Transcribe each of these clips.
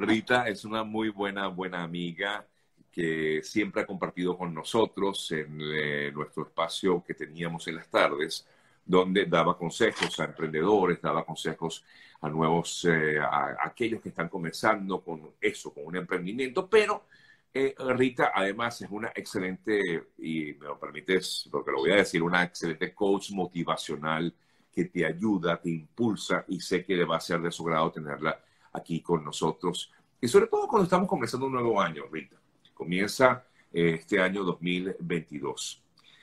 Rita es una muy buena, buena amiga que siempre ha compartido con nosotros en eh, nuestro espacio que teníamos en las tardes, donde daba consejos a emprendedores, daba consejos a nuevos, eh, a, aquellos que están comenzando con eso, con un emprendimiento, pero eh, Rita además es una excelente, y me lo permites, porque lo voy a decir, una excelente coach motivacional que te ayuda, te impulsa y sé que le va a ser de su grado tenerla aquí con nosotros. Y sobre todo cuando estamos comenzando un nuevo año, Rita. Comienza eh, este año 2022.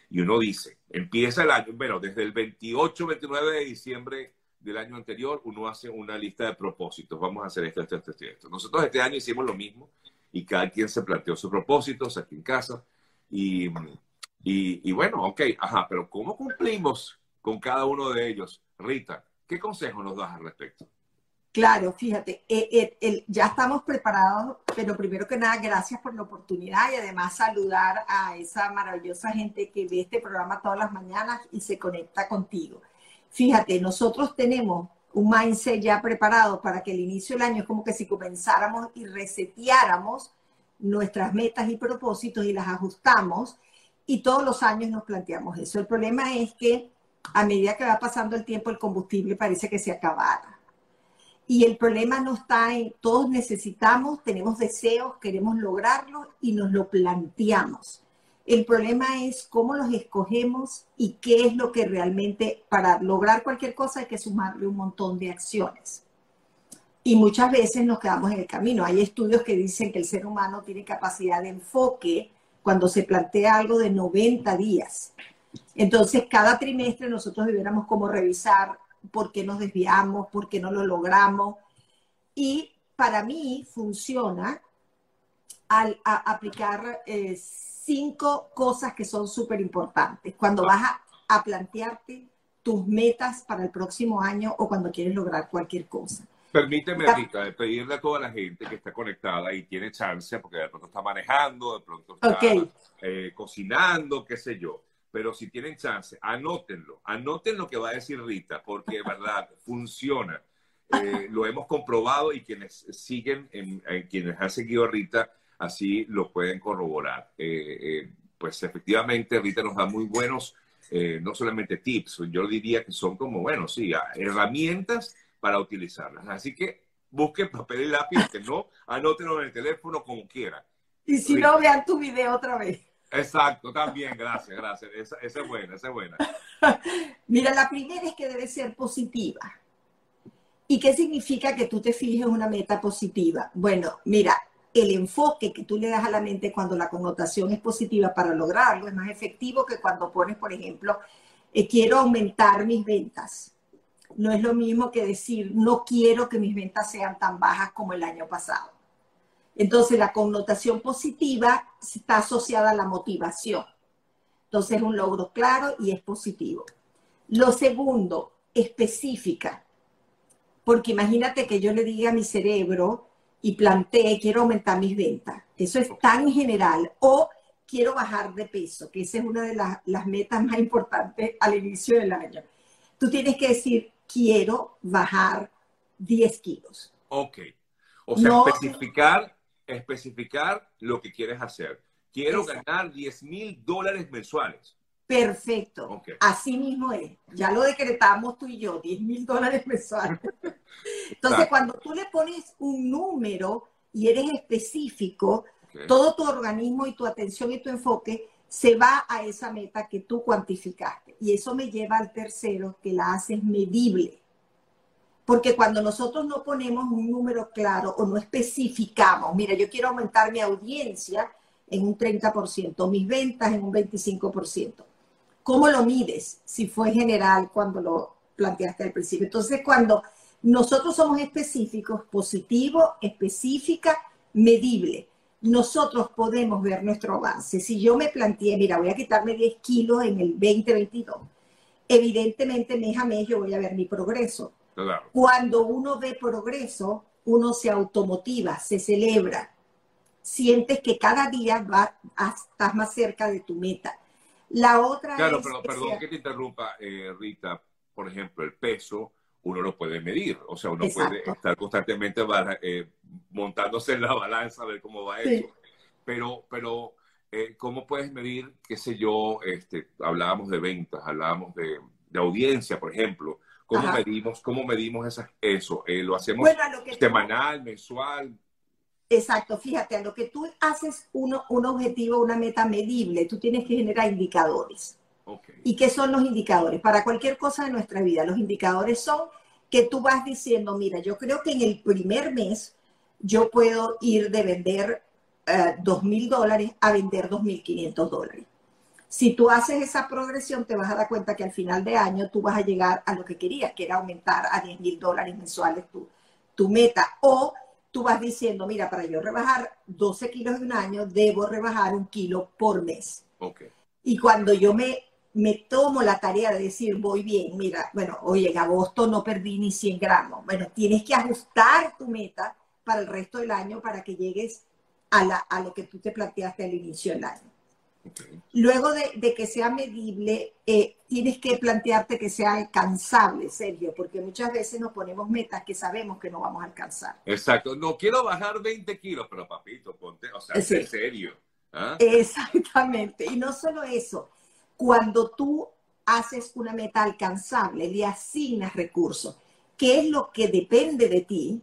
Y uno dice, empieza el año, bueno, desde el 28, 29 de diciembre del año anterior, uno hace una lista de propósitos. Vamos a hacer esto, esto, esto, esto. Nosotros este año hicimos lo mismo y cada quien se planteó sus propósitos aquí en casa. Y, y, y bueno, ok, ajá, pero ¿cómo cumplimos con cada uno de ellos? Rita, ¿qué consejo nos das al respecto? Claro, fíjate, eh, eh, ya estamos preparados, pero primero que nada, gracias por la oportunidad y además saludar a esa maravillosa gente que ve este programa todas las mañanas y se conecta contigo. Fíjate, nosotros tenemos un mindset ya preparado para que el inicio del año es como que si comenzáramos y reseteáramos nuestras metas y propósitos y las ajustamos y todos los años nos planteamos eso. El problema es que a medida que va pasando el tiempo el combustible parece que se acabara y el problema no está en, todos necesitamos, tenemos deseos, queremos lograrlo y nos lo planteamos. El problema es cómo los escogemos y qué es lo que realmente, para lograr cualquier cosa hay que sumarle un montón de acciones. Y muchas veces nos quedamos en el camino. Hay estudios que dicen que el ser humano tiene capacidad de enfoque cuando se plantea algo de 90 días. Entonces, cada trimestre nosotros debiéramos como revisar por qué nos desviamos, por qué no lo logramos. Y para mí funciona al aplicar eh, cinco cosas que son súper importantes. Cuando vas a, plantearte tus metas para el próximo año o cuando quieres lograr cualquier cosa. Permíteme, Rita, pedirle a toda la gente que está conectada y tiene chance, porque de pronto está manejando, de pronto está eh, cocinando, qué sé yo pero si tienen chance, anótenlo, anoten lo que va a decir Rita, porque de verdad funciona. Eh, lo hemos comprobado y quienes siguen, en, quienes han seguido a Rita, así lo pueden corroborar. Eh, eh, pues efectivamente Rita nos da muy buenos, no solamente tips, yo diría que son como, bueno, sí, herramientas para utilizarlas. Así que busquen papel y lápiz, que no, anótenlo en el teléfono como quieran. Y si no, vean tu video otra vez. Exacto, también, gracias, gracias. Esa, es buena, esa es buena. Mira, la primera es que debe ser positiva. ¿Y qué significa que tú te fijes una meta positiva? Bueno, mira, el enfoque que tú le das a la mente cuando la connotación es positiva para lograrlo es más efectivo que cuando pones, por ejemplo, eh, quiero aumentar mis ventas. No es lo mismo que decir, no quiero que mis ventas sean tan bajas como el año pasado. Entonces, la connotación positiva está asociada a la motivación. Entonces, es un logro claro y es positivo. Lo segundo, específica. Porque imagínate que yo le diga a mi cerebro y plantee, quiero aumentar mis ventas. Eso es tan general. O quiero bajar de peso, que esa es una de las, metas más importantes al inicio del año. Tú tienes que decir, quiero bajar 10 kilos. Ok. O sea, especificar especificar lo que quieres hacer. Quiero ganar 10 mil dólares mensuales. Perfecto. Así mismo es. Ya lo decretamos tú y yo, 10 mil dólares mensuales. Entonces, cuando tú le pones un número y eres específico, todo tu organismo y tu atención y tu enfoque se va a esa meta que tú cuantificaste. Y eso me lleva al tercero, que la haces medible. Porque cuando nosotros no ponemos un número claro o no especificamos, mira, yo quiero aumentar mi audiencia en un 30%, mis ventas en un 25%. ¿Cómo lo mides? Si fue general cuando lo planteaste al principio. Entonces, cuando nosotros somos específicos, positivo, específica, medible, nosotros podemos ver nuestro avance. Si yo me planteé, mira, voy a quitarme 10 kilos en el 2022, evidentemente mes a mes yo voy a ver mi progreso. Cuando uno ve progreso, uno se automotiva, se celebra. Sientes que cada día va, estás más cerca de tu meta. La otra claro, pero perdón que te interrumpa, eh, Rita. Por ejemplo, el peso uno lo puede medir. O sea, uno puede estar constantemente eh, montándose en la balanza a ver cómo va eso. Pero, pero eh, ¿cómo puedes medir, qué sé yo, este, hablábamos de ventas, hablábamos de, audiencia, por ejemplo? ¿Cómo medimos, cómo medimos eso? Eh, ¿Lo hacemos semanal, mensual? Exacto, fíjate, a lo que tú haces uno, un objetivo, una meta medible, tú tienes que generar indicadores. ¿Y qué son los indicadores? Para cualquier cosa de nuestra vida, los indicadores son que tú vas diciendo, mira, yo creo que en el primer mes yo puedo ir de vender eh, dos mil dólares a vender dos mil quinientos dólares. Si tú haces esa progresión, te vas a dar cuenta que al final de año tú vas a llegar a lo que querías, que era aumentar a 10 mil dólares mensuales tu, tu meta. O tú vas diciendo, mira, para yo rebajar 12 kilos en un año, debo rebajar un kilo por mes. Okay. Y cuando yo me me tomo la tarea de decir, voy bien, mira, bueno, hoy en agosto no perdí ni 100 gramos. Bueno, tienes que ajustar tu meta para el resto del año para que llegues a, la, a lo que tú te planteaste al inicio del año. Luego de, que sea medible, eh, tienes que plantearte que sea alcanzable, Sergio, porque muchas veces nos ponemos metas que sabemos que no vamos a alcanzar. Exacto, no quiero bajar 20 kilos, pero papito, ponte, o sea, es serio. ¿ah? Exactamente, y no solo eso, cuando tú haces una meta alcanzable, le asignas recursos, qué es lo que depende de ti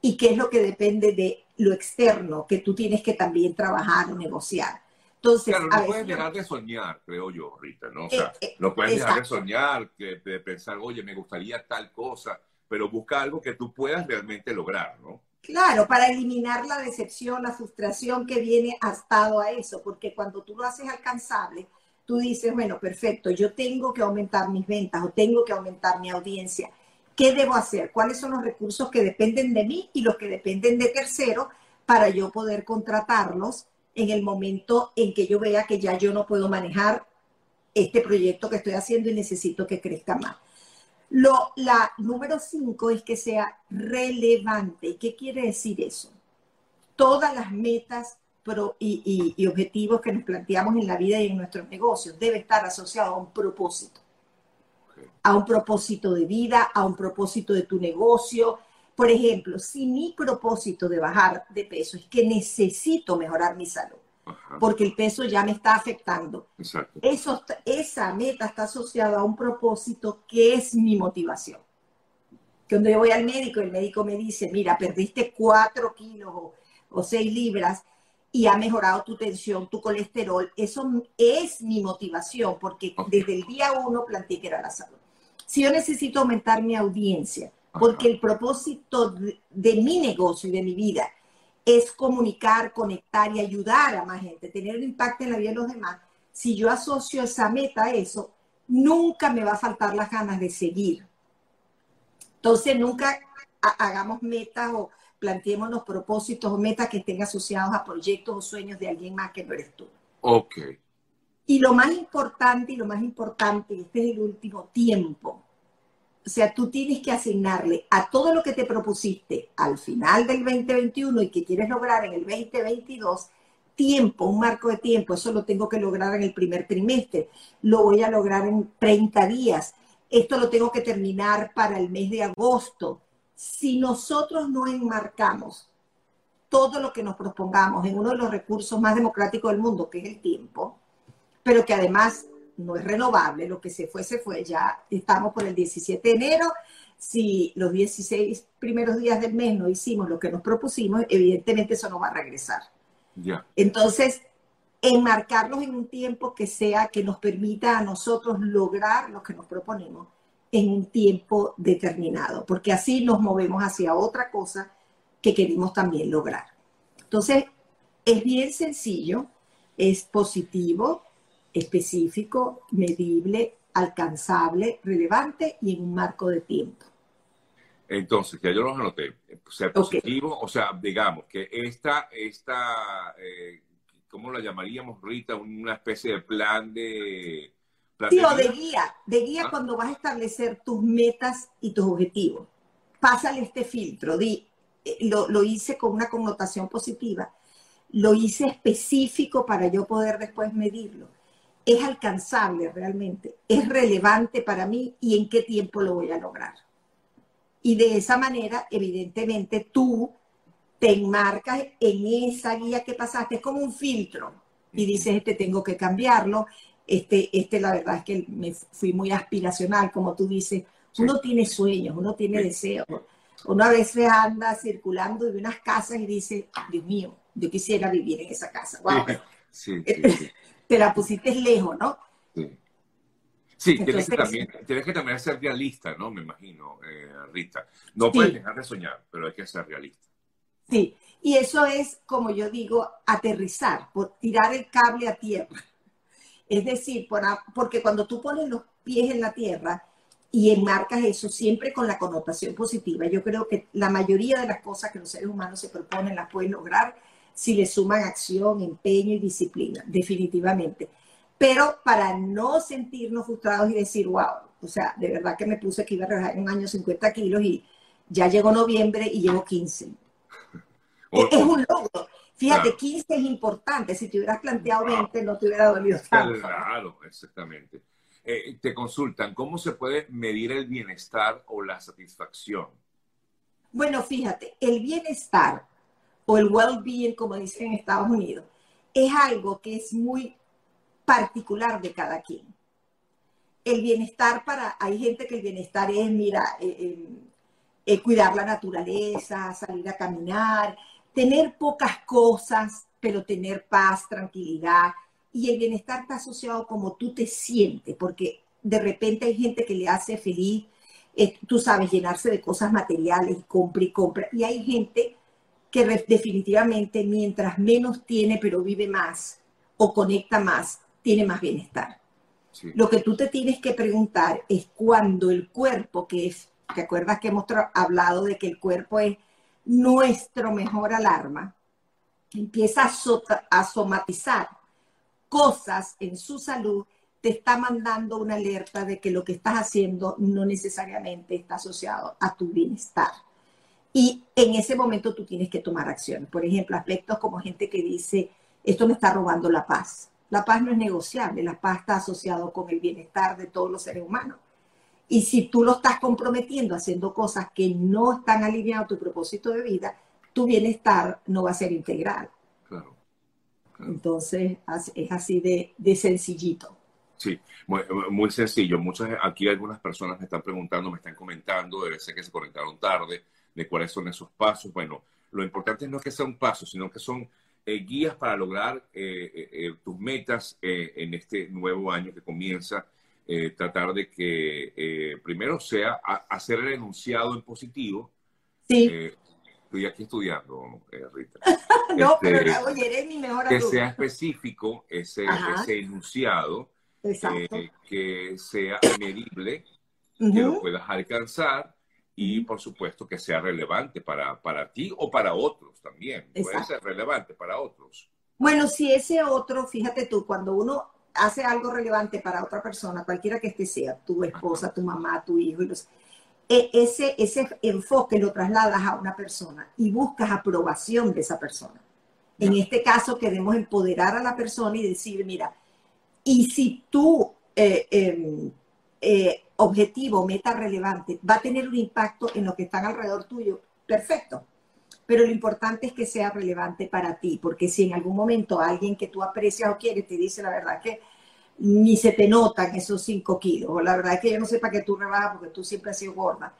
y qué es lo que depende de lo externo que tú tienes que también trabajar o negociar. Entonces, claro, no puedes dejar de soñar, creo yo, Rita, ¿no? O sea, eh, eh, no puedes dejar de soñar, de pensar, oye, me gustaría tal cosa, pero busca algo que tú puedas realmente lograr, ¿no? Claro, para eliminar la decepción, la frustración que viene atado a eso, porque cuando tú lo haces alcanzable, tú dices, bueno, perfecto, yo tengo que aumentar mis ventas o tengo que aumentar mi audiencia. ¿Qué debo hacer? ¿Cuáles son los recursos que dependen de mí y los que dependen de terceros para yo poder contratarlos en el momento en que yo vea que ya yo no puedo manejar este proyecto que estoy haciendo y necesito que crezca más? Lo, la número cinco es que sea relevante. ¿Qué quiere decir eso? Todas las metas y, objetivos que nos planteamos en la vida y en nuestros negocios debe estar asociado a un propósito. A un propósito de vida, a un propósito de tu negocio. Por ejemplo, si mi propósito de bajar de peso es que necesito mejorar mi salud, porque el peso ya me está afectando. Eso, esa meta está asociada a un propósito que es mi motivación. Cuando yo voy al médico, el médico me dice, mira, perdiste cuatro kilos o, o seis libras, y ha mejorado tu tensión, tu colesterol. Eso es mi motivación, porque desde el día uno planteé que era la salud. Si yo necesito aumentar mi audiencia, porque el propósito de, mi negocio y de mi vida es comunicar, conectar y ayudar a más gente, tener un impacto en la vida de los demás, si yo asocio esa meta a eso, nunca me va a faltar las ganas de seguir. Entonces, nunca hagamos metas o planteemos propósitos o metas que estén asociados a proyectos o sueños de alguien más que no eres tú. Ok. Y lo más importante, y lo más importante, este es el último tiempo. O sea, tú tienes que asignarle a todo lo que te propusiste al final del 2021 y que quieres lograr en el 2022, tiempo, un marco de tiempo. Eso lo tengo que lograr en el primer trimestre. Lo voy a lograr en 30 días. Esto lo tengo que terminar para el mes de agosto si nosotros no enmarcamos todo lo que nos propongamos en uno de los recursos más democráticos del mundo, que es el tiempo, pero que además no es renovable, lo que se fue, se fue, ya estamos por el 17 de enero, si los 16 primeros días del mes no hicimos lo que nos propusimos, evidentemente eso no va a regresar. Ya. Entonces, enmarcarlos en un tiempo que sea, que nos permita a nosotros lograr lo que nos proponemos en un tiempo determinado, porque así nos movemos hacia otra cosa que queremos también lograr. Entonces, es bien sencillo, es positivo, específico, medible, alcanzable, relevante y en un marco de tiempo. Entonces, ya yo los anoté. Ser positivo, o sea, digamos que esta, esta eh, ¿cómo la llamaríamos, Rita? Una especie de plan de, Sí, o de guía, de guía ah. cuando vas a establecer tus metas y tus objetivos. Pásale este filtro, di, eh, lo, lo hice con una connotación positiva, lo hice específico para yo poder después medirlo. Es alcanzable realmente, es relevante para mí y en qué tiempo lo voy a lograr. Y de esa manera, evidentemente, tú te enmarcas en esa guía que pasaste, es como un filtro. Y dices, este tengo que cambiarlo, este, este la verdad es que me fui muy aspiracional, como tú dices, uno tiene sueños, uno tiene deseos. Uno a veces anda circulando y ve unas casas y dice, Dios mío, yo quisiera vivir en esa casa. Wow. Sí, Te la pusiste lejos, ¿no? Sí. tienes, que también, tienes que también ser realista, ¿no? Me imagino, eh, Rita. No puedes dejar de soñar, pero hay que ser realista. Sí, y eso es, como yo digo, aterrizar, por tirar el cable a tierra. Es decir, porque cuando tú pones los pies en la tierra y enmarcas eso siempre con la connotación positiva, yo creo que la mayoría de las cosas que los seres humanos se proponen las pueden lograr si le suman acción, empeño y disciplina, definitivamente. Pero para no sentirnos frustrados y decir, wow, o sea, de verdad que me puse que iba a rebajar en un año 50 kilos y ya llegó noviembre y llevo 15. es un logro. Fíjate, 15 es importante. Si te hubieras planteado 20, no te hubiera dolido tanto. Claro, exactamente. Eh, te consultan, ¿cómo se puede medir el bienestar o la satisfacción? Bueno, fíjate, el bienestar o el well-being, como dicen en Estados Unidos, es algo que es muy particular de cada quien. El bienestar para, hay gente que el bienestar es, mira, eh, eh, eh, cuidar la naturaleza, salir a caminar, tener pocas cosas, pero tener paz, tranquilidad. Y el bienestar está asociado como tú te sientes, porque de repente hay gente que le hace feliz, tú sabes, llenarse de cosas materiales, compra y compra. Y hay gente que definitivamente mientras menos tiene pero vive más o conecta más, tiene más bienestar. Lo que tú te tienes que preguntar es cuando el cuerpo, que es, ¿te acuerdas que hemos hablado de que el cuerpo es nuestro mejor alarma? Empieza a, a somatizar cosas en su salud, te está mandando una alerta de que lo que estás haciendo no necesariamente está asociado a tu bienestar. Y en ese momento tú tienes que tomar acción. Por ejemplo, aspectos como gente que dice, esto me está robando la paz. La paz no es negociable, la paz está asociado con el bienestar de todos los seres humanos. Y si tú lo estás comprometiendo haciendo cosas que no están alineadas a tu propósito de vida, tu bienestar no va a ser integral. Claro. Entonces, es así de, de sencillito. Sí, muy, muy, sencillo. Muchas, aquí algunas personas me están preguntando, me están comentando, debe ser que se conectaron tarde, de cuáles son esos pasos. Bueno, lo importante no es que sea un paso, sino que son eh, guías para lograr eh, eh, tus metas en este nuevo año que comienza. tratar de que primero sea hacer el enunciado en positivo. Sí. estoy aquí estudiando, Rita. no, pero este, oye, mi mejor Que sea específico ese, ese enunciado. que sea medible, que lo puedas alcanzar y por supuesto que sea relevante para, para ti o para otros también. Puede ser relevante para otros. Bueno, si ese otro, fíjate tú, cuando uno hace algo relevante para otra persona, cualquiera que esté sea, tu esposa, tu mamá, tu hijo, e, ese, ese enfoque lo trasladas a una persona y buscas aprobación de esa persona. En este caso queremos empoderar a la persona y decir, mira, y si tú eh, em, eh, objetivo, meta relevante, va a tener un impacto en lo que están alrededor tuyo, perfecto. Pero lo importante es que sea relevante para ti, porque si en algún momento alguien que tú aprecias o quieres te dice la verdad que ni se te notan esos cinco kilos, o la verdad es que yo no sé para qué tú rebajas porque tú siempre has sido gorda,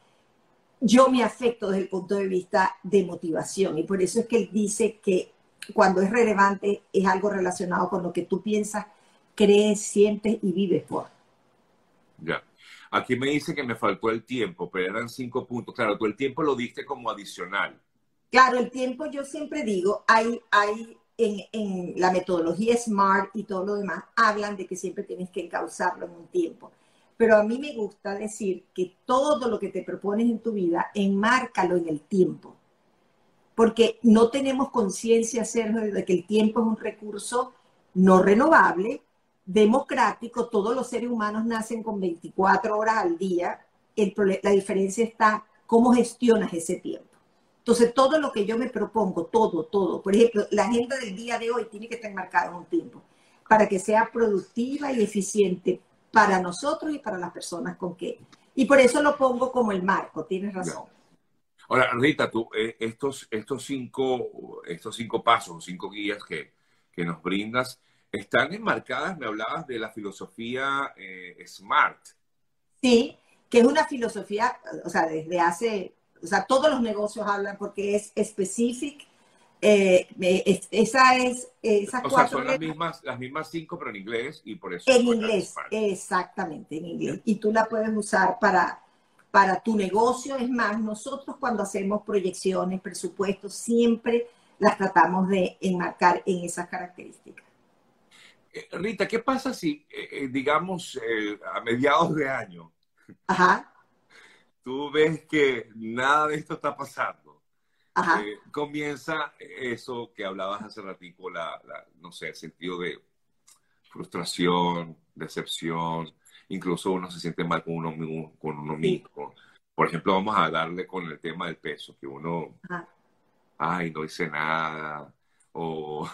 yo me afecto desde el punto de vista de motivación y por eso es que él dice que cuando es relevante es algo relacionado con lo que tú piensas, crees, sientes y vives por. Ya. Aquí me dice que me faltó el tiempo, pero eran cinco puntos. Claro, tú el tiempo lo diste como adicional. Claro, el tiempo yo siempre digo, hay, hay en, la metodología SMART y todo lo demás, hablan de que siempre tienes que encauzarlo en un tiempo. Pero a mí me gusta decir que todo lo que te propones en tu vida, enmárcalo en el tiempo. Porque no tenemos conciencia, Sergio, de que el tiempo es un recurso no renovable democrático, todos los seres humanos nacen con 24 horas al día, la diferencia está cómo gestionas ese tiempo. Entonces, todo lo que yo me propongo, todo, todo, por ejemplo, la agenda del día de hoy tiene que estar marcada en un tiempo para que sea productiva y eficiente para nosotros y para las personas con que Y por eso lo pongo como el marco, tienes razón. Ahora, Rita, tú, eh, estos, estos, cinco, estos cinco pasos, cinco guías que, que nos brindas, están enmarcadas, me hablabas de la filosofía eh, SMART. Sí, que es una filosofía, o sea, desde hace, o sea, todos los negocios hablan porque es específica. Eh, esa es, esas o sea, son las mismas, las mismas cinco, pero en inglés y por eso. En inglés, exactamente, en inglés. Y tú la puedes usar para, para tu negocio. Es más, nosotros cuando hacemos proyecciones, presupuestos, siempre las tratamos de enmarcar en esas características. Eh, Rita, ¿qué pasa si, eh, eh, digamos, a mediados de año, tú ves que nada de esto está pasando? comienza eso que hablabas hace ratico, la, no sé, el sentido de frustración, decepción, incluso uno se siente mal con uno mismo. Con uno mismo. Por ejemplo, vamos a darle con el tema del peso, que uno, ay, no hice nada, o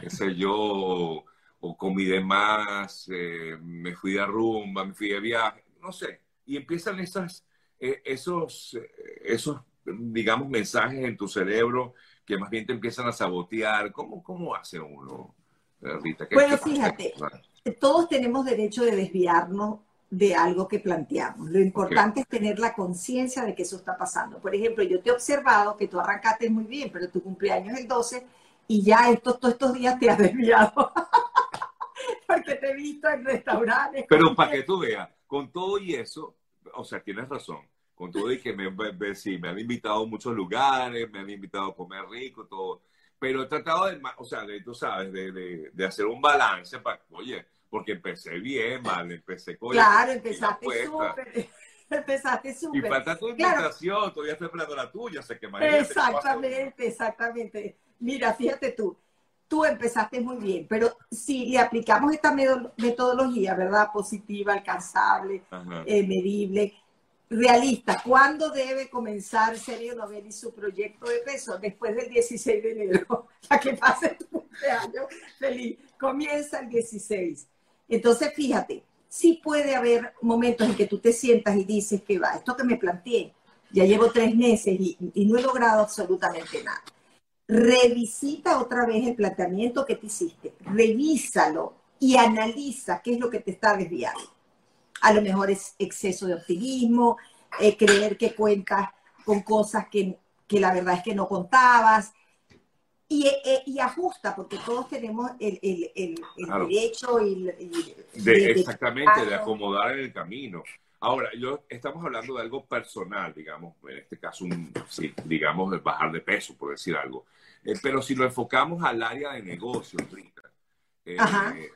qué sé yo, o, comí de más, eh, me fui de rumba, me fui de viaje, no sé. Y empiezan esas, eh, esos, eh, esos, digamos, mensajes en tu cerebro que más bien te empiezan a sabotear. ¿Cómo, cómo hace uno, Rita? bueno, fíjate, todos tenemos derecho de desviarnos de algo que planteamos. Lo importante es tener la conciencia de que eso está pasando. Por ejemplo, yo te he observado que tú arrancaste muy bien, pero tu cumpleaños es el 12 y ya estos, todos estos días te has desviado. Porque te he visto en restaurantes. Pero para que tú veas, con todo y eso, o sea, tienes razón. Con todo y que me, me, sí, me han invitado a muchos lugares, me han invitado a comer rico, todo. Pero he tratado de, o sea, de, tú sabes, de, de, de hacer un balance para, oye, porque empecé bien, mal, empecé con... Claro, empezaste súper. Empezaste súper. Y falta tu invitación, todavía estoy esperando la tuya, sé que Exactamente, exactamente. Mira, fíjate tú, tú empezaste muy bien, pero si le aplicamos esta metodología, ¿verdad? Positiva, alcanzable, eh, medible, realista, ¿cuándo debe comenzar Sergio Novelli su proyecto de peso? Después del 16 de enero, ya que pase tu cumpleaños feliz. Comienza el 16. Entonces, fíjate, sí puede haber momentos en que tú te sientas y dices que va, esto que me planteé, ya llevo tres meses y no he logrado absolutamente nada revisita otra vez el planteamiento que te hiciste, revísalo y analiza qué es lo que te está desviando. A lo mejor es exceso de optimismo, eh, creer que cuentas con cosas que, la verdad es que no contabas. Y, eh, y ajusta, porque todos tenemos el, derecho y, de, exactamente, de acomodar en el camino. Ahora, yo estamos hablando de algo personal, digamos, en este caso, un, sí, digamos, de bajar de peso, por decir algo. Eh, pero si lo enfocamos al área de negocio, Rita, eh,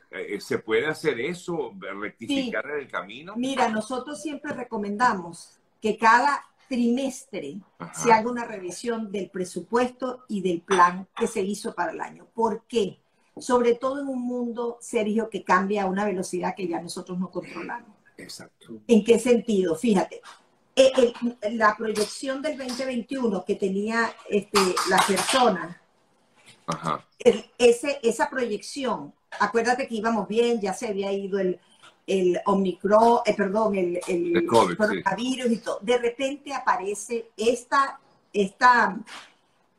eh, ¿se puede hacer eso, rectificar en el camino? Mira, nosotros siempre recomendamos que cada trimestre se haga una revisión del presupuesto y del plan que se hizo para el año. ¿Por qué? Sobre todo en un mundo, Sergio, que cambia a una velocidad que ya nosotros no controlamos. Exacto. ¿En qué sentido? Fíjate, eh, la proyección del 2021 que tenía este, la persona, ese, esa proyección, acuérdate que íbamos bien, ya se había ido el, el Omicron, eh, perdón, el, el, coronavirus y todo. De repente aparece esta, esta,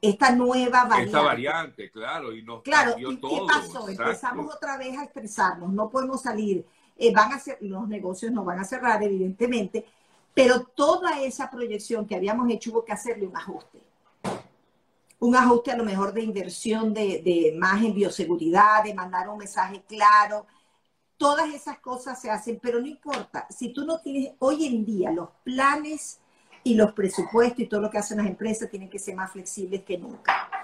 esta nueva variante. Esta variante, claro, y nos Claro, ¿y qué pasó? Empezamos otra vez a estresarnos, no podemos salir eh, van a ser, los negocios no van a cerrar, evidentemente, pero toda esa proyección que habíamos hecho hubo que hacerle un ajuste. Un ajuste a lo mejor de inversión de, de más en bioseguridad, de mandar un mensaje claro. Todas esas cosas se hacen, pero no importa. Si tú no tienes hoy en día los planes y los presupuestos y todo lo que hacen las empresas tienen que ser más flexibles que nunca.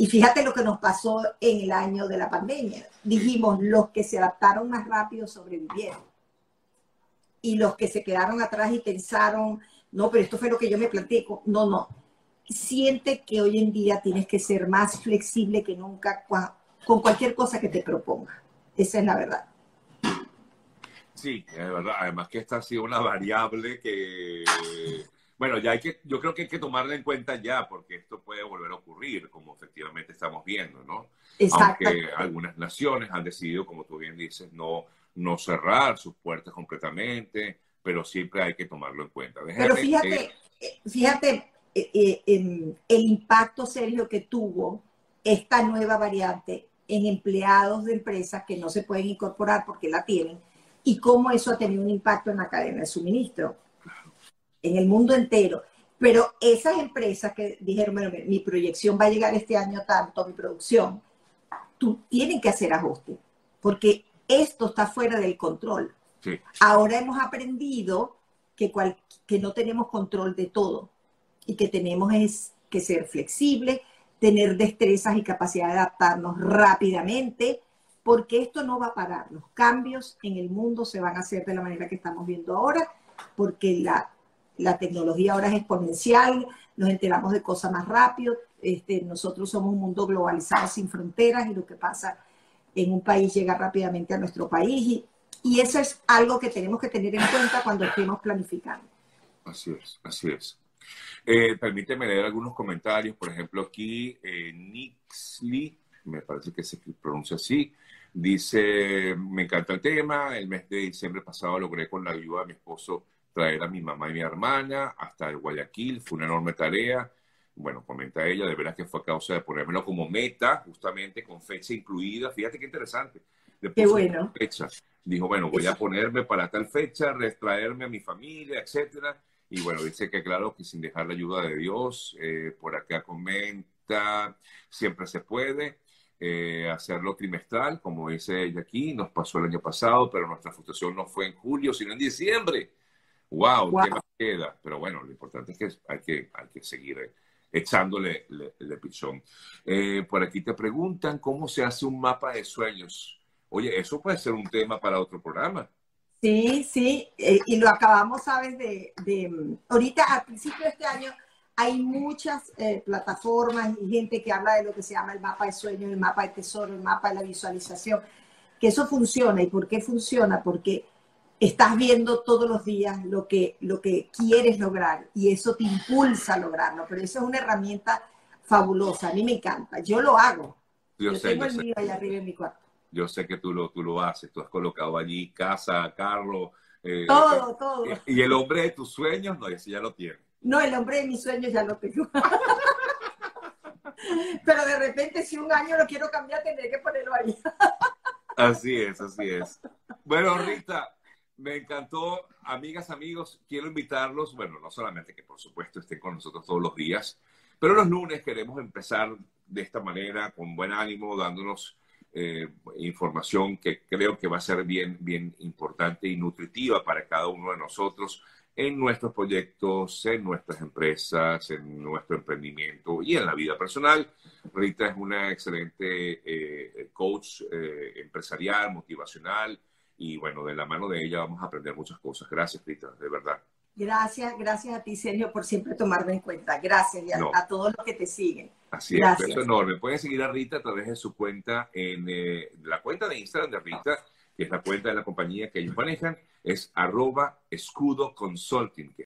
Y fíjate lo que nos pasó en el año de la pandemia. Dijimos, los que se adaptaron más rápido sobrevivieron. Y los que se quedaron atrás y pensaron, no, pero esto fue lo que yo me planteé. No, no. Siente que hoy en día tienes que ser más flexible que nunca con cualquier cosa que te proponga. Esa es la verdad. Sí, es verdad. Además que esta ha sido una variable que bueno, ya hay que, yo creo que hay que tomarla en cuenta ya, porque esto puede volver a ocurrir, como efectivamente estamos viendo, ¿no? Aunque algunas naciones han decidido, como tú bien dices, no, no cerrar sus puertas completamente, pero siempre hay que tomarlo en cuenta. pero fíjate, eh, fíjate eh, el impacto serio que tuvo esta nueva variante en empleados de empresas que no se pueden incorporar porque la tienen y cómo eso ha tenido un impacto en la cadena de suministro en el mundo entero. Pero esas empresas que dijeron, bueno, mi proyección va a llegar este año tanto, mi producción, tú tienen que hacer ajustes, porque esto está fuera del control. Ahora hemos aprendido que, que no tenemos control de todo y que tenemos es que ser flexibles, tener destrezas y capacidad de adaptarnos rápidamente, porque esto no va a parar. Los cambios en el mundo se van a hacer de la manera que estamos viendo ahora, porque la, la tecnología ahora es exponencial, nos enteramos de cosas más rápido, este, nosotros somos un mundo globalizado sin fronteras y lo que pasa en un país llega rápidamente a nuestro país y, y eso es algo que tenemos que tener en cuenta cuando estemos planificando. Así es, así es. Eh, permíteme leer algunos comentarios. Por ejemplo, aquí eh, Nixley, me parece que se pronuncia así, dice, me encanta el tema. El mes de diciembre pasado logré con la ayuda de mi esposo traer a mi mamá y mi hermana hasta el Guayaquil. Fue una enorme tarea. Bueno, comenta ella, de veras que fue a causa de ponérmelo como meta, justamente con fecha incluida. Fíjate qué interesante. qué bueno. Fecha. Dijo, bueno, voy a ponerme para tal fecha, retraerme a mi familia, etcétera y bueno, dice que claro, que sin dejar la ayuda de Dios, eh, por acá comenta, siempre se puede eh, hacerlo trimestral, como dice ella aquí, nos pasó el año pasado, pero nuestra frustración no fue en julio, sino en diciembre. ¡Wow! ¿Qué más queda? Pero bueno, lo importante es que hay que, hay que seguir eh, echándole el pichón. por aquí te preguntan cómo se hace un mapa de sueños. Oye, eso puede ser un tema para otro programa. Sí, sí, eh, y lo acabamos, ¿sabes? De, ahorita, al principio de este año, hay muchas eh, plataformas y gente que habla de lo que se llama el mapa de sueños, el mapa de tesoro, el mapa de la visualización, que eso funciona. ¿Y por qué funciona? Porque estás viendo todos los días lo que, lo que quieres lograr y eso te impulsa a lograrlo. Pero eso es una herramienta fabulosa, a mí me encanta, yo lo hago. Yo, tengo el mío allá arriba en mi cuarto yo sé que tú lo, tú lo haces, tú has colocado allí casa, carro. Eh, todo, todo. Y el hombre de tus sueños, no, ese ya lo tiene. No, el hombre de mis sueños ya lo tengo. Pero de repente, si un año lo quiero cambiar, tendré que ponerlo ahí. así es, así es. Bueno, Rita, me encantó. Amigas, amigos, quiero invitarlos, bueno, no solamente que por supuesto estén con nosotros todos los días, pero los lunes queremos empezar de esta manera, con buen ánimo, dándonos eh, información que creo que va a ser bien, bien importante y nutritiva para cada uno de nosotros en nuestros proyectos, en nuestras empresas, en nuestro emprendimiento y en la vida personal. Rita es una excelente eh, coach eh, empresarial, motivacional y bueno, de la mano de ella vamos a aprender muchas cosas. Gracias, Rita, de verdad. Gracias, gracias a ti, Sergio, por siempre tomarme en cuenta. Gracias y a, todos los que te siguen. Así es, es enorme. Pueden seguir a Rita a través de su cuenta en eh, la cuenta de Instagram de Rita, que es la cuenta de la compañía que ellos manejan, es arroba escudo consulting, que